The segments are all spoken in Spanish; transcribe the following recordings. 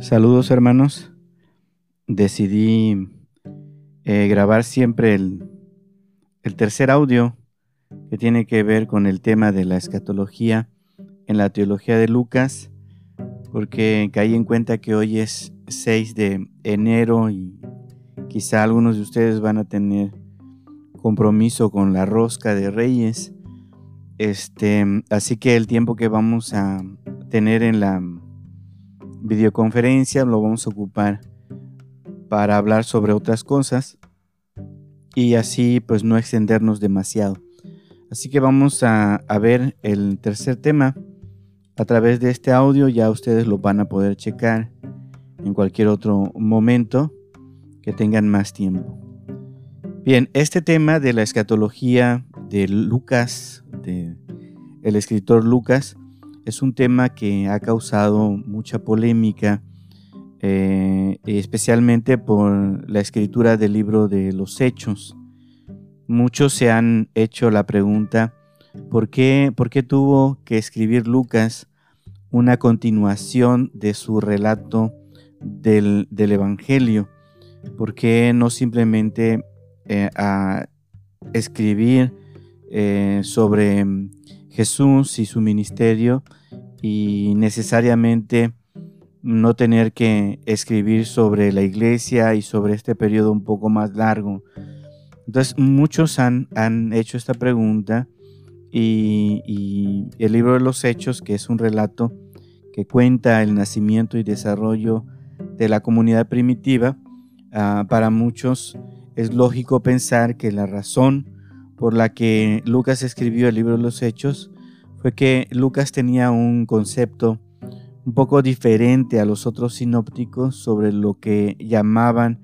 Saludos hermanos. Decidí eh, grabar siempre el, el tercer audio que tiene que ver con el tema de la escatología en la teología de Lucas, porque caí en cuenta que hoy es 6 de enero y quizá algunos de ustedes van a tener compromiso con la rosca de reyes. Este, así que el tiempo que vamos a tener en la videoconferencia lo vamos a ocupar para hablar sobre otras cosas y así pues no extendernos demasiado. Así que vamos a, ver el tercer tema a través de este audio, ya ustedes lo van a poder checar en cualquier otro momento que tengan más tiempo. Bien, este tema de la escatología de Lucas, de el escritor Lucas, es un tema que ha causado mucha polémica, eh, especialmente por la escritura del libro de los Hechos. Muchos se han hecho la pregunta, ¿por qué, por qué tuvo que escribir Lucas una continuación de su relato del, Evangelio? ¿Por qué no simplemente eh, a escribir eh, sobre Jesús y su ministerio y necesariamente no tener que escribir sobre la iglesia y sobre este periodo un poco más largo. Entonces muchos han, han hecho esta pregunta y, el libro de los Hechos, que es un relato que cuenta el nacimiento y desarrollo de la comunidad primitiva, ah, para muchos es lógico pensar que la razón por la que Lucas escribió el libro de los Hechos fue que Lucas tenía un concepto un poco diferente a los otros sinópticos sobre lo que llamaban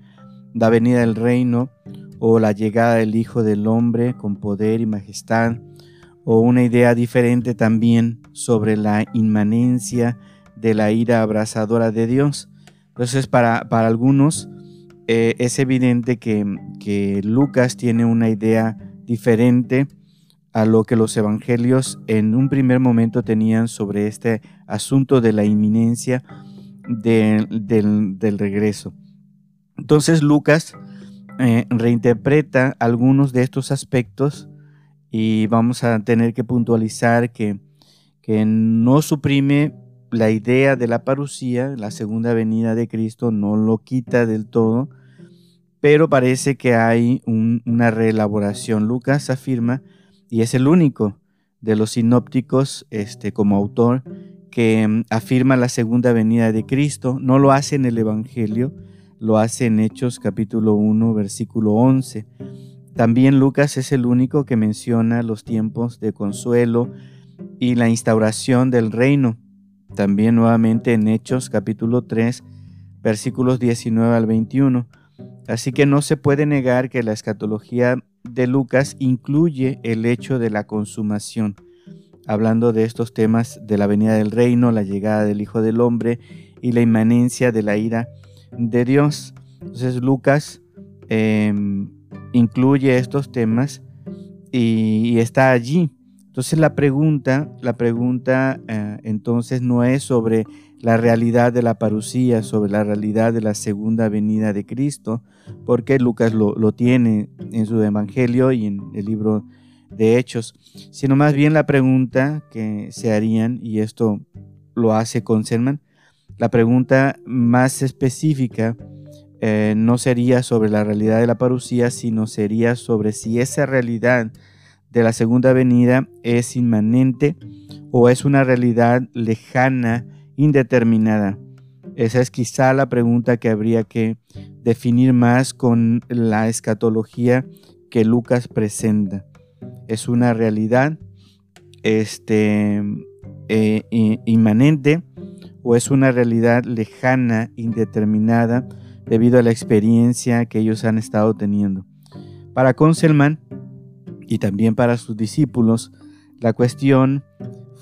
la venida del reino o la llegada del Hijo del Hombre con poder y majestad, o una idea diferente también sobre la inmanencia de la ira abrasadora de Dios. Entonces, para, para algunos eh, es evidente que, que Lucas tiene una idea diferente a lo que los evangelios en un primer momento tenían sobre este asunto de la inminencia del, regreso. Entonces Lucas eh, reinterpreta algunos de estos aspectos y vamos a tener que puntualizar que, que no suprime la idea de la parucía, la segunda venida de Cristo, no lo quita del todo, pero parece que hay una reelaboración. Lucas afirma, y es el único de los sinópticos este, como autor, que mm, afirma la segunda venida de Cristo. No lo hace en el Evangelio, lo hace en Hechos capítulo 1, versículo 11. También Lucas es el único que menciona los tiempos de consuelo y la instauración del reino. También nuevamente en Hechos capítulo 3, versículos 19 al 21. Así que no se puede negar que la escatología de Lucas incluye el hecho de la consumación, hablando de estos temas de la venida del reino, la llegada del Hijo del Hombre y la inmanencia de la ira de Dios. Entonces Lucas em, incluye estos temas y, está allí. Entonces la pregunta, la pregunta eh, entonces no es sobre la realidad de la parucía, sobre la realidad de la segunda venida de Cristo, porque Lucas lo, tiene en su Evangelio y en el libro de Hechos, sino más bien la pregunta que se harían, y esto lo hace Conselman, la pregunta más específica eh, no sería sobre la realidad de la parucía, sino sería sobre si esa realidad de la segunda venida es inmanente o es una realidad lejana indeterminada? Esa es quizá la pregunta que habría que definir más con la escatología que Lucas presenta. ¿Es una realidad este, eh, inmanente o es una realidad lejana, indeterminada, debido a la experiencia que ellos han estado teniendo? Para Conselman y también para sus discípulos, la cuestión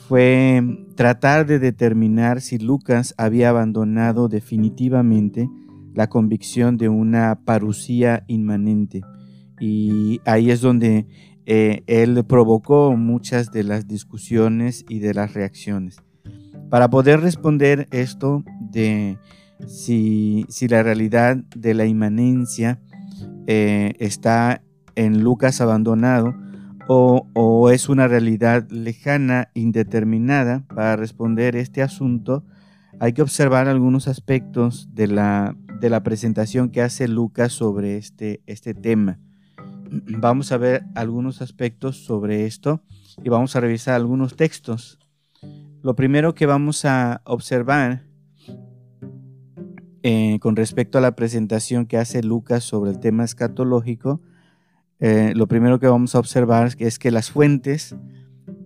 fue tratar de determinar si Lucas había abandonado definitivamente la convicción de una parucía inmanente. Y ahí es donde eh, él provocó muchas de las discusiones y de las reacciones. Para poder responder esto de si, la realidad de la inmanencia eh, está en Lucas abandonado o, es una realidad lejana, indeterminada. Para responder este asunto hay que observar algunos aspectos de la, de la presentación que hace Lucas sobre este, este tema. Vamos a ver algunos aspectos sobre esto y vamos a revisar algunos textos. Lo primero que vamos a observar eh, con respecto a la presentación que hace Lucas sobre el tema escatológico, eh, lo primero que vamos a observar es que las fuentes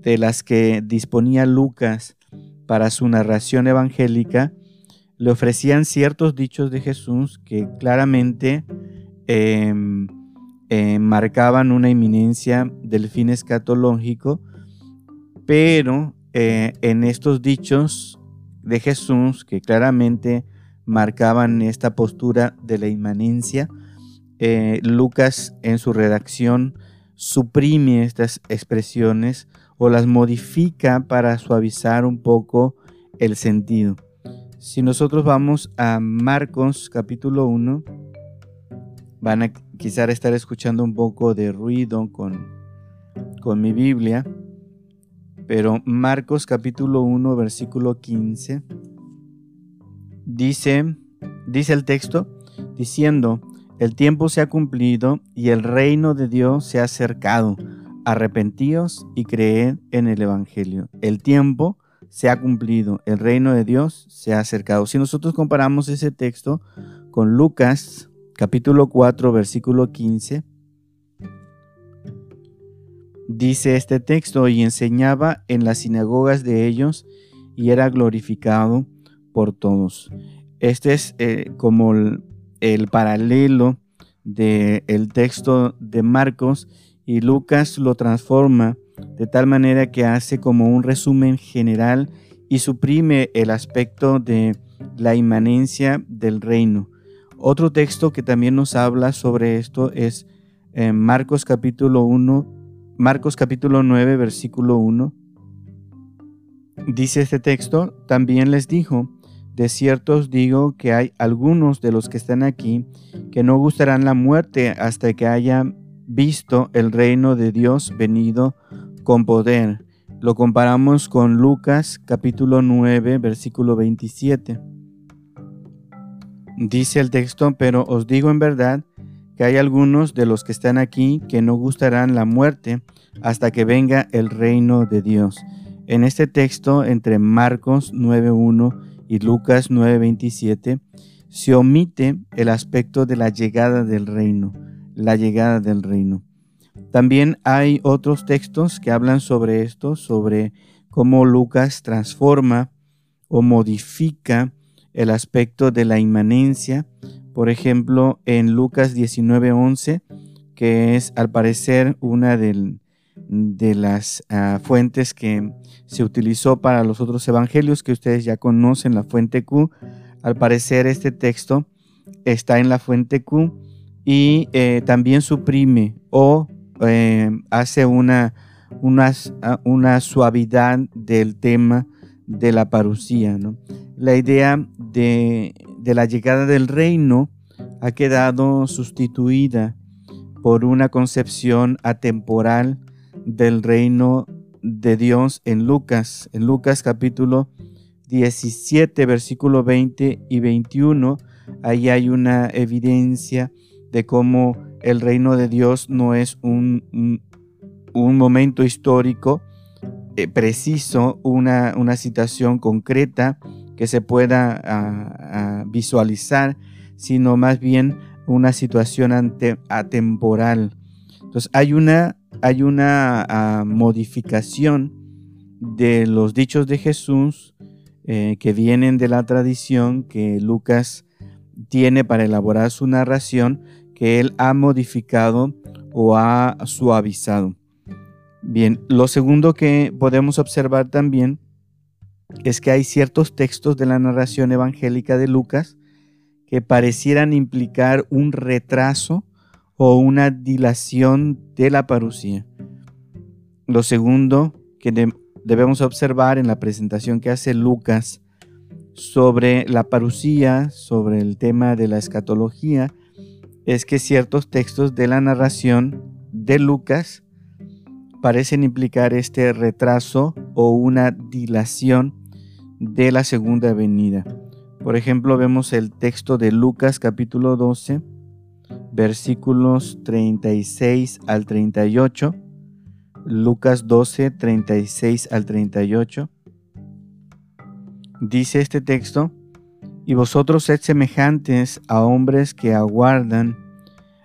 de las que disponía Lucas para su narración evangélica le ofrecían ciertos dichos de Jesús que claramente em, em, marcaban una inminencia del fin escatológico, pero eh, en estos dichos de Jesús que claramente marcaban esta postura de la inmanencia. Eh, Lucas en su redacción suprime estas expresiones o las modifica para suavizar un poco el sentido. Si nosotros vamos a Marcos capítulo 1, van a quizá estar escuchando un poco de ruido con, con mi Biblia, pero Marcos capítulo 1 versículo 15 dice, dice el texto, diciendo, el tiempo se ha cumplido y el reino de Dios se ha acercado. Arrepentíos y creed en el Evangelio. El tiempo se ha cumplido, el reino de Dios se ha acercado. Si nosotros comparamos ese texto con Lucas capítulo 4 versículo 15, dice este texto, y enseñaba en las sinagogas de ellos y era glorificado por todos. Este es eh, como el, paralelo del texto de Marcos y Lucas lo transforma de tal manera que hace como un resumen general y suprime el aspecto de la inmanencia del reino. Otro texto que también nos habla sobre esto es en Marcos capítulo 1, Marcos capítulo 9, versículo 1. Dice este texto, también les dijo, de cierto os digo que hay algunos de los que están aquí que no gustarán la muerte hasta que hayan visto el reino de Dios venido con poder. Lo comparamos con Lucas capítulo 9 versículo 27. Dice el texto, pero os digo en verdad que hay algunos de los que están aquí que no gustarán la muerte hasta que venga el reino de Dios. En este texto, entre Marcos 9.1 y Lucas 9:27, se omite el aspecto de la llegada del reino, la llegada del reino. También hay otros textos que hablan sobre esto, sobre cómo Lucas transforma o modifica el aspecto de la inmanencia. Por ejemplo, en Lucas 19:11, que es al parecer una del, de las ah, fuentes que se utilizó para los otros evangelios que ustedes ya conocen, la fuente Q. Al parecer este texto está en la fuente Q y eh, también suprime o eh, hace una, ah, una, suavidad del tema de la parucía. La idea de, de la llegada del reino ha quedado sustituida por una concepción atemporal del reino de Dios en Lucas, en Lucas capítulo 17, versículo 20 y 21. Ahí hay una evidencia de cómo el reino de Dios no es un, un, momento histórico eh, preciso, una, una, situación concreta que se pueda visualizar, sino más bien una situación atemporal. Entonces hay una hay una ah, modificación de los dichos de Jesús eh, que vienen de la tradición que Lucas tiene para elaborar su narración que él ha modificado o ha suavizado. Bien, lo segundo que podemos observar también es que hay ciertos textos de la narración evangélica de Lucas que parecieran implicar un retraso o una dilación de la parucía. Lo segundo que debemos observar en la presentación que hace Lucas sobre la parucía, sobre el tema de la escatología, es que ciertos textos de la narración de Lucas parecen implicar este retraso o una dilación de la segunda venida. Por ejemplo, vemos el texto de Lucas capítulo 12, versículos 36 al 38. Lucas 12, 36 al 38. Dice este texto, y vosotros sed semejantes a hombres que aguardan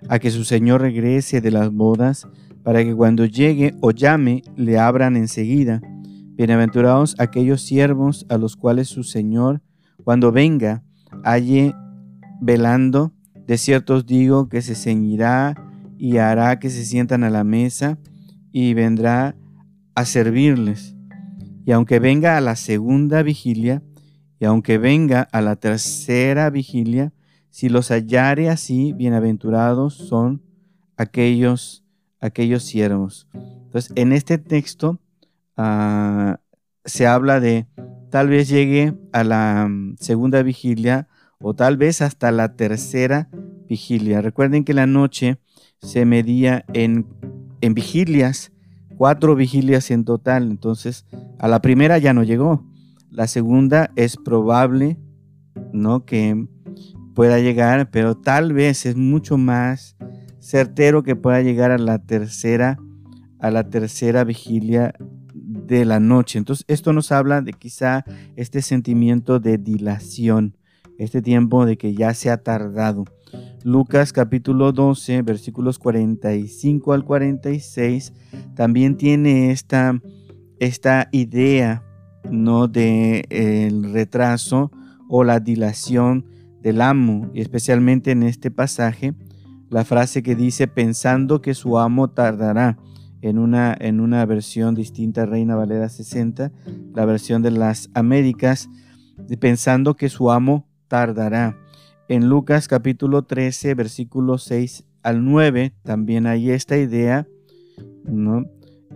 a que su Señor regrese de las bodas, para que cuando llegue o llame le abran enseguida. Bienaventurados aquellos siervos a los cuales su Señor, cuando venga, halle velando. De cierto os digo que se ceñirá y hará que se sientan a la mesa y vendrá a servirles. Y aunque venga a la segunda vigilia, y aunque venga a la tercera vigilia, si los hallare así, bienaventurados son aquellos, aquellos siervos. Entonces, en este texto ah, se habla de tal vez llegue a la mm, segunda vigilia o tal vez hasta la tercera vigilia. Recuerden que la noche se medía en, en vigilias cuatro vigilias en total. Entonces, a la primera ya no llegó. La segunda es probable, ¿no? Que pueda llegar, pero tal vez es mucho más certero que pueda llegar a la tercera, a la tercera vigilia de la noche. Entonces, esto nos habla de quizá este sentimiento de dilación, este tiempo de que ya se ha tardado. Lucas capítulo 12, versículos 45 al 46, también tiene esta, esta idea ¿no? de el retraso o la dilación del amo, y especialmente en este pasaje, la frase que dice pensando que su amo tardará. En una, en una versión distinta, Reina Valera 60, la versión de las Américas, pensando que su amo tardará. En Lucas capítulo 13, versículos 6 al 9, también hay esta idea ¿no?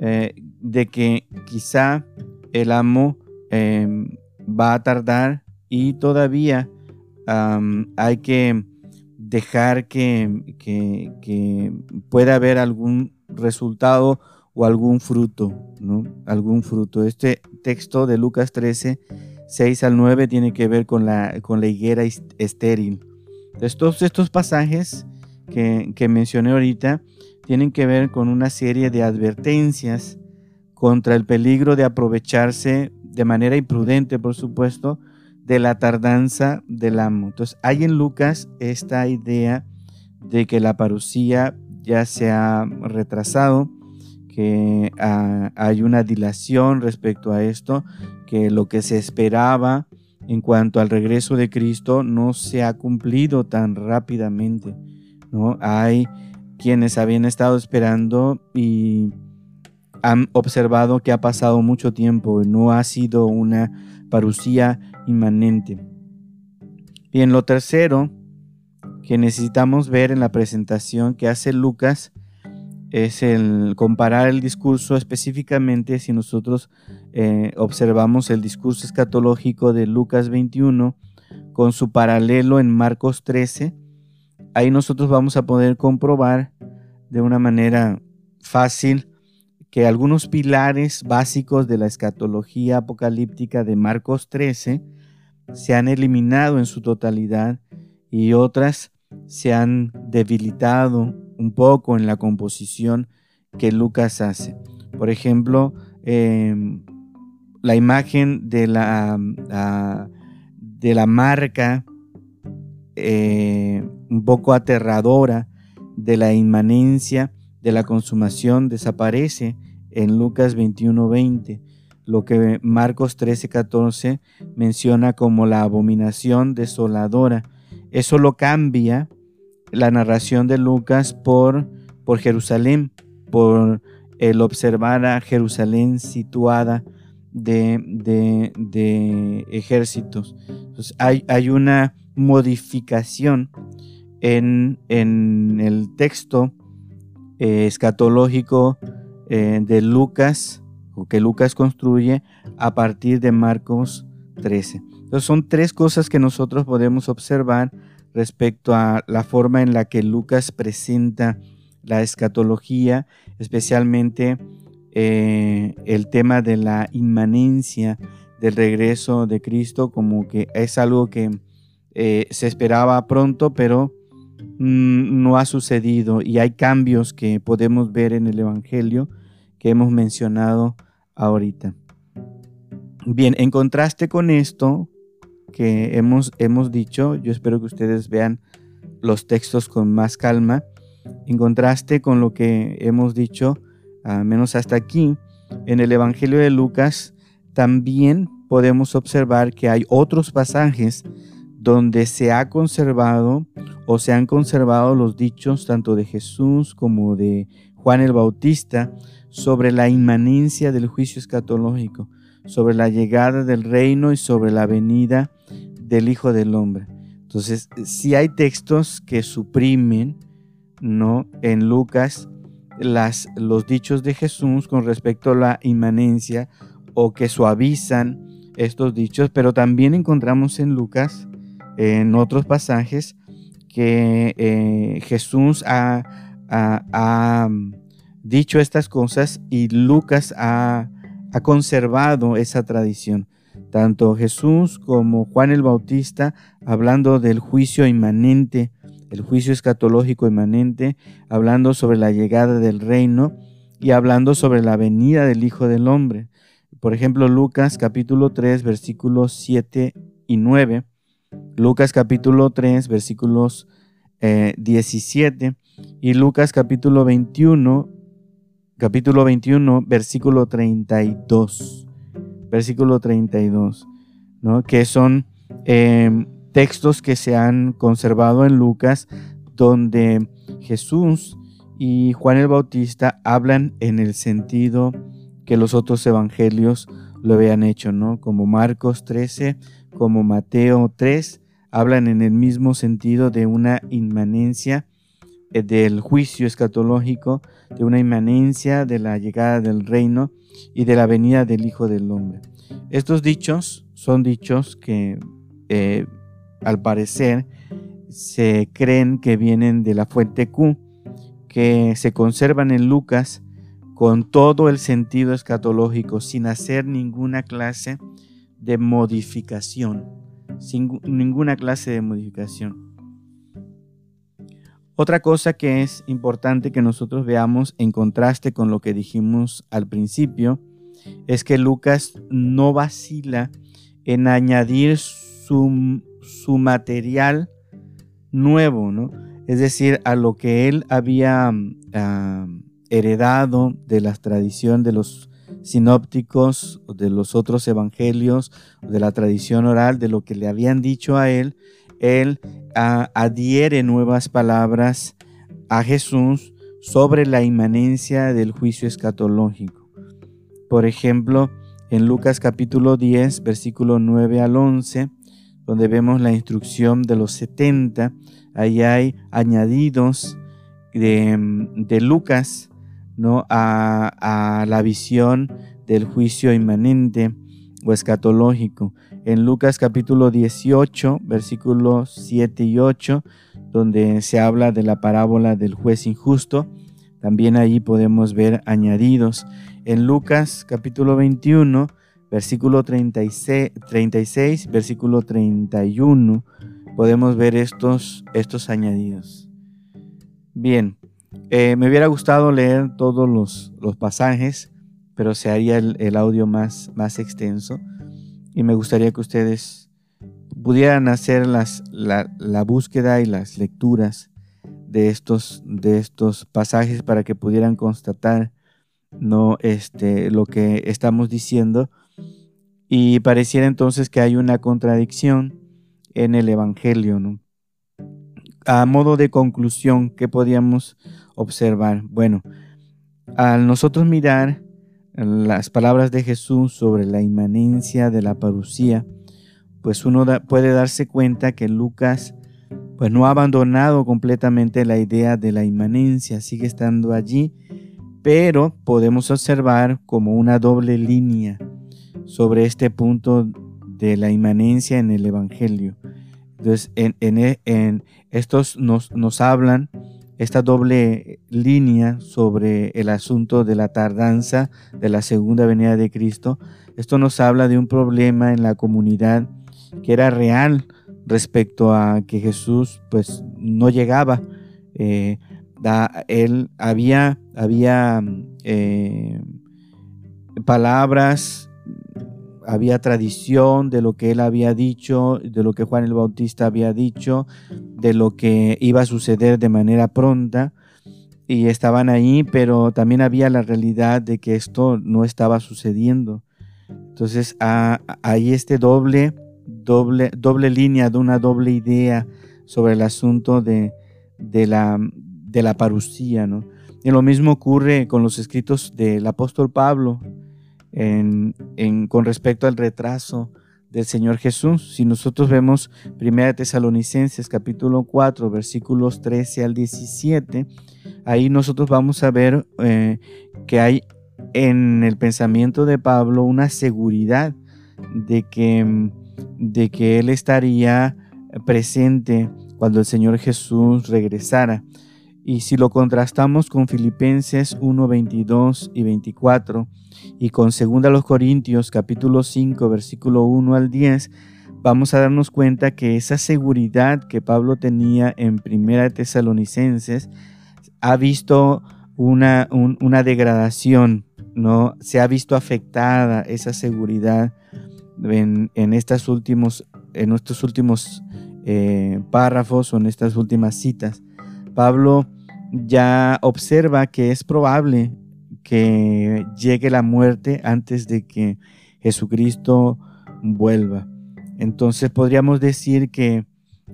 Eh, de que quizá el amo em, va a tardar y todavía hay que dejar que, que, pueda haber algún resultado o algún fruto, ¿no? Algún fruto. Este texto de Lucas 13 6 al 9 tiene que ver con la, con la higuera estéril. Estos, estos pasajes que, que mencioné ahorita tienen que ver con una serie de advertencias contra el peligro de aprovecharse de manera imprudente, por supuesto, de la tardanza del amo. Entonces, hay en Lucas esta idea de que la parucía ya se ha retrasado, que ah, hay una dilación respecto a esto, que lo que se esperaba en cuanto al regreso de Cristo no se ha cumplido tan rápidamente. ¿no? Hay quienes habían estado esperando y han observado que ha pasado mucho tiempo, no ha sido una parucía inmanente. Bien, lo tercero que necesitamos ver en la presentación que hace Lucas es el comparar el discurso específicamente si nosotros eh, observamos el discurso escatológico de Lucas 21 con su paralelo en Marcos 13, ahí nosotros vamos a poder comprobar de una manera fácil que algunos pilares básicos de la escatología apocalíptica de Marcos 13 se han eliminado en su totalidad y otras se han debilitado un poco en la composición que Lucas hace. Por ejemplo, em, la imagen de la, de la marca eh, un poco aterradora de la inmanencia de la consumación desaparece en Lucas 21:20, lo que Marcos 13:14 menciona como la abominación desoladora. Eso lo cambia la narración de Lucas por, por Jerusalén, por el observar a Jerusalén situada de, de, ejércitos. Entonces hay, hay, una modificación en, en el texto eh, escatológico eh, de Lucas, o que Lucas construye a partir de Marcos 13. Entonces son tres cosas que nosotros podemos observar respecto a la forma en la que Lucas presenta la escatología, especialmente eh, el tema de la inmanencia del regreso de Cristo, como que es algo que eh, se esperaba pronto, pero mm, no ha sucedido y hay cambios que podemos ver en el Evangelio que hemos mencionado ahorita. Bien, en contraste con esto que hemos, hemos dicho, yo espero que ustedes vean los textos con más calma, en contraste con lo que hemos dicho, al menos hasta aquí, en el Evangelio de Lucas, también podemos observar que hay otros pasajes donde se ha conservado o se han conservado los dichos tanto de Jesús como de Juan el Bautista sobre la inmanencia del juicio escatológico, sobre la llegada del reino y sobre la venida del Hijo del Hombre. Entonces, si hay textos que suprimen, ¿no? En Lucas, las, los dichos de Jesús con respecto a la inmanencia o que suavizan estos dichos, pero también encontramos en Lucas en otros pasajes que eh, Jesús ha, dicho estas cosas y Lucas ha, ha conservado esa tradición. Tanto Jesús como Juan el Bautista hablando del juicio inmanente, el juicio escatológico inmanente, hablando sobre la llegada del reino y hablando sobre la venida del Hijo del Hombre. Por ejemplo, Lucas capítulo 3, versículos 7 y 9 Lucas capítulo 3, versículos 17 eh, y Lucas capítulo 21, capítulo 21, versículo 32, versículo 32, ¿no? que son em, textos que se han conservado en Lucas donde Jesús y Juan el Bautista hablan en el sentido que los otros evangelios lo habían hecho, ¿no? Como Marcos 13, como Mateo 3, hablan en el mismo sentido de una inmanencia eh, del juicio escatológico, de una inmanencia de la llegada del reino y de la venida del Hijo del Hombre. Estos dichos son dichos que eh, al parecer se creen que vienen de la fuente Q, que se conservan en Lucas con todo el sentido escatológico, sin hacer ninguna clase de modificación, sin ninguna clase de modificación. Otra cosa que es importante que nosotros veamos en contraste con lo que dijimos al principio es que Lucas no vacila en añadir su, su material nuevo, ¿no? Es decir, a lo que él había ah, heredado de la tradición de los sinópticos, de los otros evangelios, de la tradición oral, de lo que le habían dicho a él, él adhiere nuevas palabras a Jesús sobre la inmanencia del juicio escatológico. Por ejemplo, en Lucas capítulo 10, versículo 9 al 11, donde vemos la instrucción de los 70, ahí hay añadidos de, Lucas ¿no? a, la visión del juicio inmanente o escatológico. En Lucas capítulo 18, versículos 7 y 8, donde se habla de la parábola del juez injusto, también ahí podemos ver añadidos. En Lucas capítulo 21, versículo 36, 36 versículo 31, podemos ver estos, estos añadidos. Bien, eh, me hubiera gustado leer todos los, pasajes, pero se haría el, audio más, más extenso y me gustaría que ustedes pudieran hacer las, la, búsqueda y las lecturas de estos, de estos pasajes para que pudieran constatar no este, lo que estamos diciendo y pareciera entonces que hay una contradicción en el Evangelio. A modo de conclusión, ¿qué podíamos observar? Bueno, al nosotros mirar las palabras de Jesús sobre la inmanencia de la parucía, pues uno puede darse cuenta que Lucas pues no ha abandonado completamente la idea de la inmanencia, sigue estando allí, pero podemos observar como una doble línea sobre este punto de la inmanencia en el Evangelio. Entonces, en, en, estos nos, nos hablan esta doble línea sobre el asunto de la tardanza de la segunda venida de Cristo. Esto nos habla de un problema en la comunidad que era real respecto a que Jesús pues no llegaba. Eh, él había, había eh, palabras, había tradición de lo que él había dicho, de lo que Juan el Bautista había dicho, de lo que iba a suceder de manera pronta y estaban ahí, pero también había la realidad de que esto no estaba sucediendo. Entonces hay este doble, doble, doble línea, de una doble idea sobre el asunto de, de la, de la parucía. ¿no? Y lo mismo ocurre con los escritos del apóstol Pablo en, con respecto al retraso del Señor Jesús. Si nosotros vemos 1 Tesalonicenses capítulo 4 versículos 13 al 17, ahí nosotros vamos a ver eh, que hay en el pensamiento de Pablo una seguridad de que, de que él estaría presente cuando el Señor Jesús regresara. Y si lo contrastamos con Filipenses 1, 22 y 24 y con 2 Corintios capítulo 5 versículo 1 al 10, vamos a darnos cuenta que esa seguridad que Pablo tenía en Primera Tesalonicenses ha visto una, degradación, ¿no? Se ha visto afectada esa seguridad en, en, estas últimos, en estos últimos eh, párrafos o en estas últimas citas. Pablo ya observa que es probable que llegue la muerte antes de que Jesucristo vuelva. Entonces podríamos decir que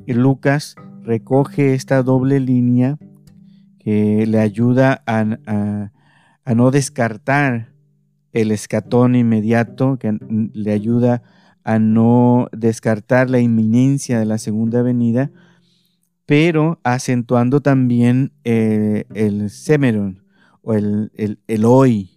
Lucas recoge esta doble línea que le ayuda a, no descartar el escatón inmediato, que le ayuda a no descartar la inminencia de la segunda venida, pero acentuando también eh, el semeron o el, el, hoy,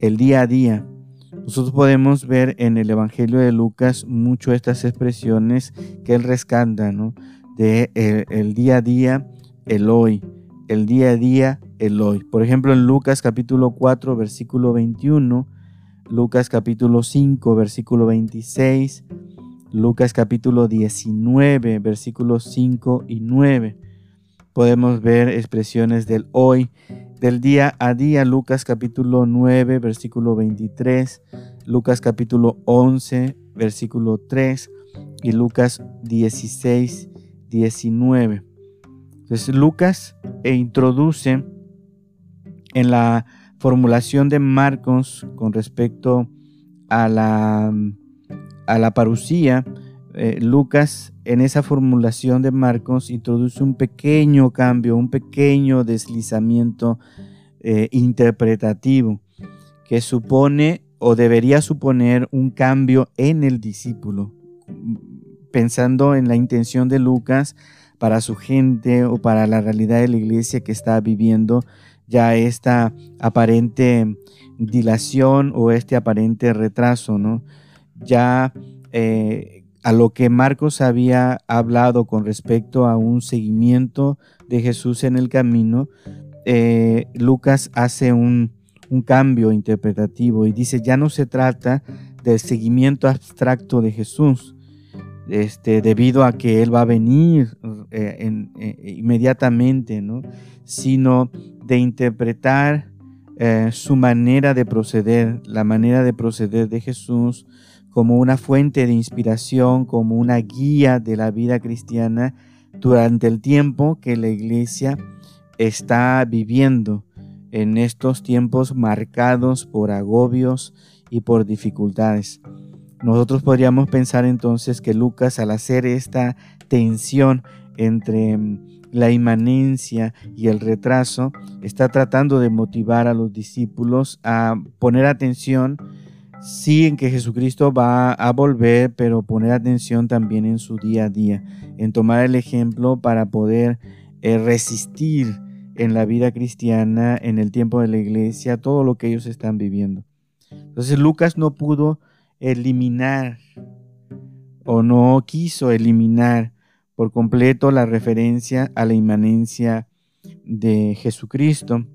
el día a día. Nosotros podemos ver en el Evangelio de Lucas mucho estas expresiones que él rescata, ¿no? De eh, el, día a día, el hoy, el día a día, el hoy. Por ejemplo, en Lucas capítulo 4, versículo 21, Lucas capítulo 5, versículo 26, Lucas capítulo 19, versículos 5 y 9. Podemos ver expresiones del hoy, del día a día, Lucas capítulo 9, versículo 23, Lucas capítulo 11, versículo 3 y Lucas 16, 19. Entonces Lucas e introduce en la formulación de Marcos con respecto a la a la parucía, eh, Lucas en esa formulación de Marcos introduce un pequeño cambio, un pequeño deslizamiento eh, interpretativo que supone o debería suponer un cambio en el discípulo, pensando en la intención de Lucas para su gente o para la realidad de la iglesia que está viviendo ya esta aparente dilación o este aparente retraso, ¿no? Ya eh, a lo que Marcos había hablado con respecto a un seguimiento de Jesús en el camino, eh, Lucas hace un, cambio interpretativo y dice, ya no se trata del seguimiento abstracto de Jesús, este, debido a que Él va a venir eh, inmediatamente, ¿no? sino de interpretar su manera de proceder, la manera de proceder de Jesús, como una fuente de inspiración, como una guía de la vida cristiana durante el tiempo que la iglesia está viviendo en estos tiempos marcados por agobios y por dificultades. Nosotros podríamos pensar entonces que Lucas al hacer esta tensión entre mm, la inmanencia y el retraso, está tratando de motivar a los discípulos a poner atención sí en que Jesucristo va a volver, pero poner atención también en su día a día, en tomar el ejemplo para poder eh, resistir en la vida cristiana, en el tiempo de la iglesia, todo lo que ellos están viviendo. Entonces Lucas no pudo eliminar o no quiso eliminar por completo la referencia a la inmanencia de Jesucristo.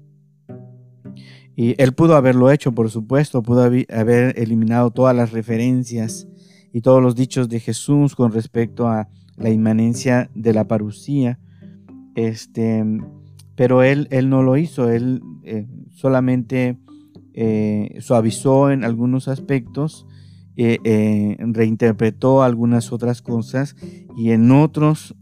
Y él pudo haberlo hecho, por supuesto, pudo haber eliminado todas las referencias y todos los dichos de Jesús con respecto a la inmanencia de la parucía. Este, pero él, él no lo hizo, él eh, solamente eh, suavizó en algunos aspectos, eh, reinterpretó algunas otras cosas y en otros,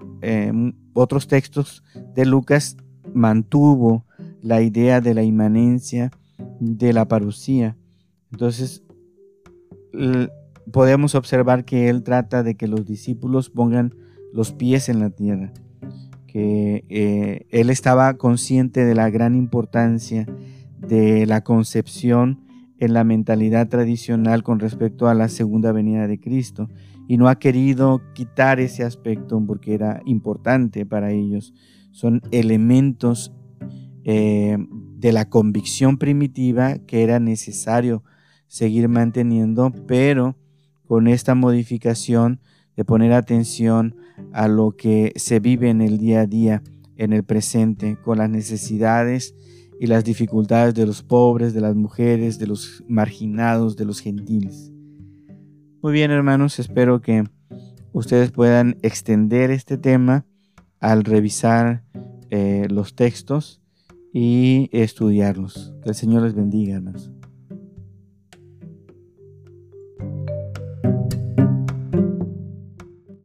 otros textos de Lucas mantuvo la idea de la inmanencia de la parucía. Entonces, podemos observar que él trata de que los discípulos pongan los pies en la tierra, que eh, él estaba consciente de la gran importancia de la concepción en la mentalidad tradicional con respecto a la segunda venida de Cristo y no ha querido quitar ese aspecto porque era importante para ellos. Son elementos eh, de la convicción primitiva que era necesario seguir manteniendo, pero con esta modificación de poner atención a lo que se vive en el día a día, en el presente, con las necesidades y las dificultades de los pobres, de las mujeres, de los marginados, de los gentiles. Muy bien, hermanos, espero que ustedes puedan extender este tema al revisar eh, los textos y estudiarlos. Que el Señor les bendiga, hermanos.